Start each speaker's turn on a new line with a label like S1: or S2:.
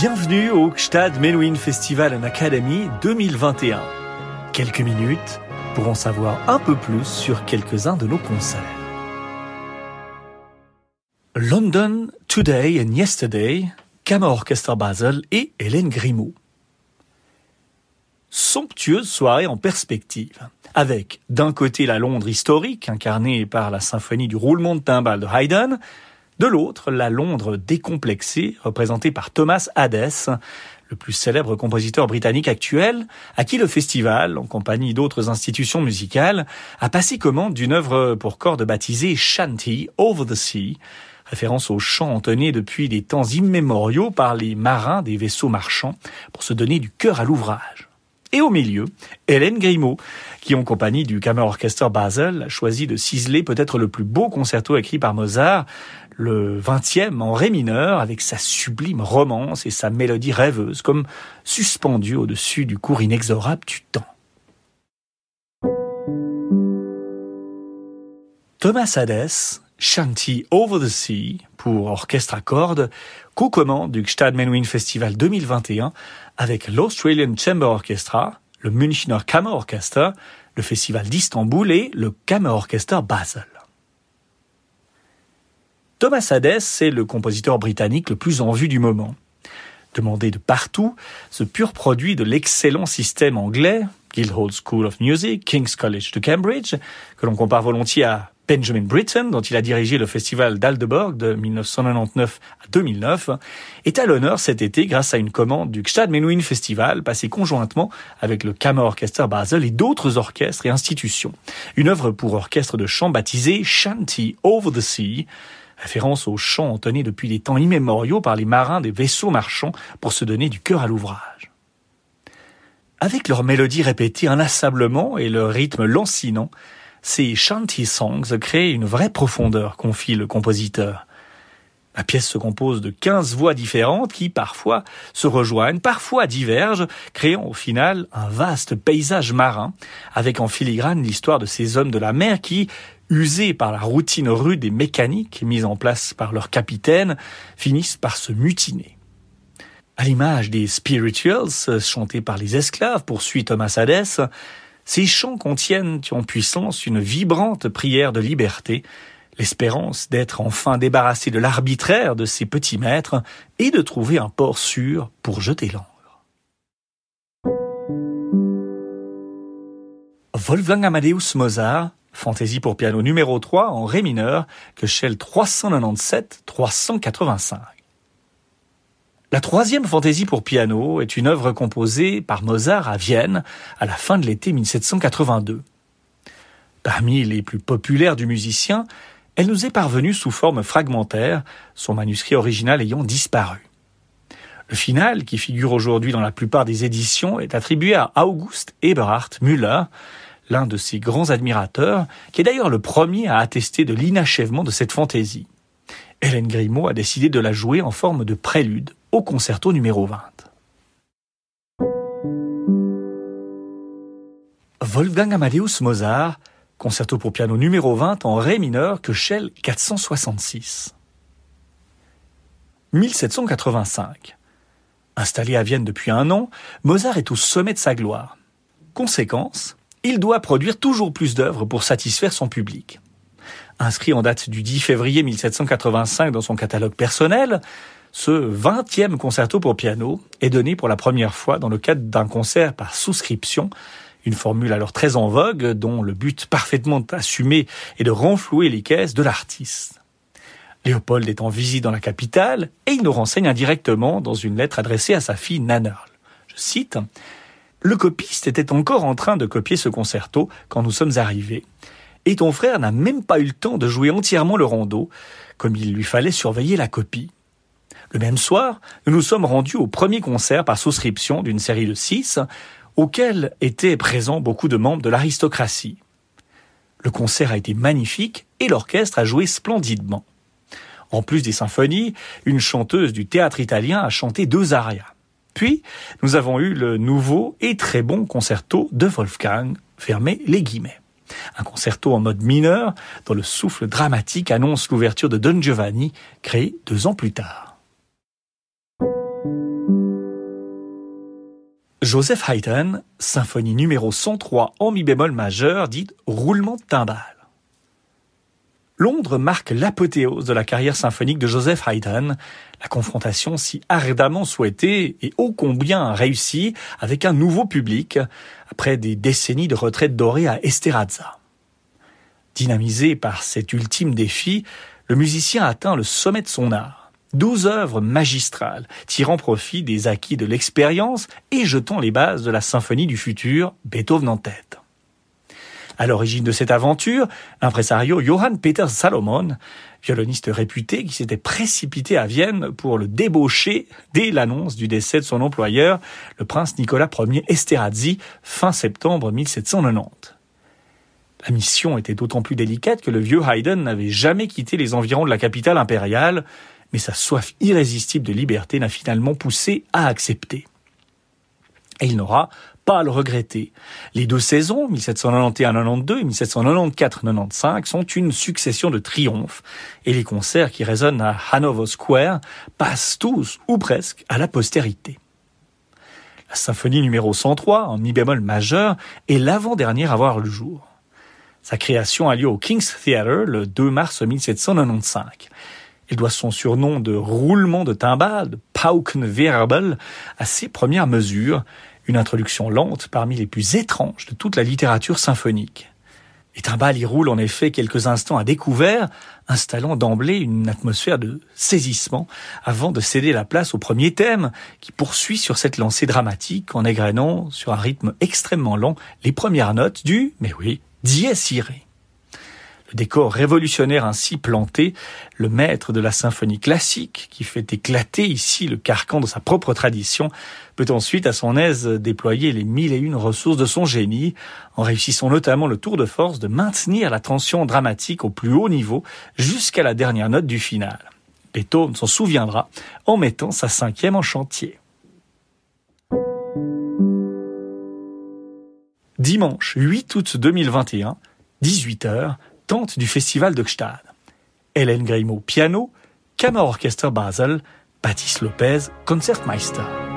S1: Bienvenue au Gstad Menuhin Festival and Academy 2021. Quelques minutes pour en savoir un peu plus sur quelques-uns de nos concerts. London, Today and Yesterday, Kammer Orchestra Basel et Hélène Grimaud. Somptueuse soirée en perspective, avec d'un côté la Londres historique, incarnée par la symphonie du roulement de timbales de Haydn, de l'autre, la Londres décomplexée, représentée par Thomas Hadès, le plus célèbre compositeur britannique actuel, à qui le festival, en compagnie d'autres institutions musicales, a passé commande d'une œuvre pour cordes baptisée Shanty Over the Sea, référence au chant entonné depuis des temps immémoriaux par les marins des vaisseaux marchands pour se donner du cœur à l'ouvrage. Et au milieu, Hélène Grimaud, qui en compagnie du Kammerorchester Basel a choisi de ciseler peut-être le plus beau concerto écrit par Mozart, le vingtième en ré mineur avec sa sublime romance et sa mélodie rêveuse, comme suspendue au-dessus du cours inexorable du temps. Thomas Hadès, Shanty Over the Sea, pour orchestre à cordes, co-commande du Gstad Menuhin Festival 2021 avec l'Australian Chamber Orchestra, le Münchner Kammerorchester, le Festival d'Istanbul et le Kammerorchester Basel. Thomas Hadès est le compositeur britannique le plus en vue du moment. Demandé de partout, ce pur produit de l'excellent système anglais, Guildhall School of Music, King's College de Cambridge, que l'on compare volontiers à Benjamin Britten, dont il a dirigé le festival d'Aldeborg de 1999 à 2009, est à l'honneur cet été grâce à une commande du Gstad Menuhin Festival passée conjointement avec le Kammerorchester Basel et d'autres orchestres et institutions. Une œuvre pour orchestre de chant baptisée Shanty Over the Sea, référence au chant entonné depuis des temps immémoriaux par les marins des vaisseaux marchands pour se donner du cœur à l'ouvrage. Avec leur mélodie répétée inlassablement et leur rythme lancinant, ces shanty songs créent une vraie profondeur, confie le compositeur. La pièce se compose de 15 voix différentes qui parfois se rejoignent, parfois divergent, créant au final un vaste paysage marin, avec en filigrane l'histoire de ces hommes de la mer qui, usés par la routine rude et mécanique mise en place par leur capitaine, finissent par se mutiner. À l'image des spirituals chantés par les esclaves, poursuit Thomas Hadès, ces chants contiennent en puissance une vibrante prière de liberté, l'espérance d'être enfin débarrassé de l'arbitraire de ses petits maîtres et de trouver un port sûr pour jeter l'encre. Wolfgang Amadeus Mozart Fantaisie pour piano numéro 3 en Ré mineur, que Shell 397-385. La troisième fantaisie pour piano est une œuvre composée par Mozart à Vienne à la fin de l'été 1782. Parmi les plus populaires du musicien, elle nous est parvenue sous forme fragmentaire, son manuscrit original ayant disparu. Le final, qui figure aujourd'hui dans la plupart des éditions, est attribué à August Eberhard Müller, l'un de ses grands admirateurs, qui est d'ailleurs le premier à attester de l'inachèvement de cette fantaisie. Hélène Grimaud a décidé de la jouer en forme de prélude au concerto numéro 20. Wolfgang Amadeus Mozart, concerto pour piano numéro 20 en ré mineur que Shell 466. 1785. Installé à Vienne depuis un an, Mozart est au sommet de sa gloire. Conséquence, il doit produire toujours plus d'œuvres pour satisfaire son public. Inscrit en date du 10 février 1785 dans son catalogue personnel, ce 20e concerto pour piano est donné pour la première fois dans le cadre d'un concert par souscription, une formule alors très en vogue dont le but parfaitement assumé est de renflouer les caisses de l'artiste. Léopold est en visite dans la capitale et il nous renseigne indirectement dans une lettre adressée à sa fille Nannerl. Je cite le copiste était encore en train de copier ce concerto quand nous sommes arrivés. Et ton frère n'a même pas eu le temps de jouer entièrement le rondeau, comme il lui fallait surveiller la copie. Le même soir, nous nous sommes rendus au premier concert par souscription d'une série de six, auquel étaient présents beaucoup de membres de l'aristocratie. Le concert a été magnifique et l'orchestre a joué splendidement. En plus des symphonies, une chanteuse du théâtre italien a chanté deux arias. Puis, nous avons eu le nouveau et très bon concerto de Wolfgang, fermé les guillemets. Un concerto en mode mineur, dont le souffle dramatique annonce l'ouverture de Don Giovanni, créé deux ans plus tard. Joseph Haydn, symphonie numéro 103 en mi bémol majeur, dite roulement de timbales. Londres marque l'apothéose de la carrière symphonique de Joseph Haydn, la confrontation si ardemment souhaitée et ô combien réussie avec un nouveau public, après des décennies de retraite dorée à Esterhaza. Dynamisé par cet ultime défi, le musicien atteint le sommet de son art. Douze œuvres magistrales, tirant profit des acquis de l'expérience et jetant les bases de la symphonie du futur, Beethoven en tête. À l'origine de cette aventure, l'impresario Johann Peter Salomon, violoniste réputé qui s'était précipité à Vienne pour le débaucher dès l'annonce du décès de son employeur, le prince Nicolas Ier Esterhazy, fin septembre 1790. La mission était d'autant plus délicate que le vieux Haydn n'avait jamais quitté les environs de la capitale impériale, mais sa soif irrésistible de liberté n'a finalement poussé à accepter. Et il n'aura pas à le regretter. Les deux saisons, 1791-92 et 1794-95, sont une succession de triomphes, et les concerts qui résonnent à Hanover Square passent tous, ou presque, à la postérité. La symphonie numéro 103, en mi bémol majeur, est l'avant-dernière à voir le jour. Sa création a lieu au King's Theatre le 2 mars 1795. Elle doit son surnom de roulement de timbales, de Paukenwirbel, à ses premières mesures, une introduction lente parmi les plus étranges de toute la littérature symphonique. Les timbales y roulent en effet quelques instants à découvert, installant d'emblée une atmosphère de saisissement avant de céder la place au premier thème qui poursuit sur cette lancée dramatique en égrenant sur un rythme extrêmement lent les premières notes du, mais oui, dies. Le décor révolutionnaire ainsi planté, le maître de la symphonie classique, qui fait éclater ici le carcan de sa propre tradition, peut ensuite à son aise déployer les mille et une ressources de son génie, en réussissant notamment le tour de force de maintenir la tension dramatique au plus haut niveau jusqu'à la dernière note du final. Beethoven s'en souviendra en mettant sa cinquième en chantier. Dimanche 8 août 2021, 18h, tente du festival de Gstad. Hélène Grimaud, piano, Kammerorchester Basel, Baptiste Lopez, Concertmeister.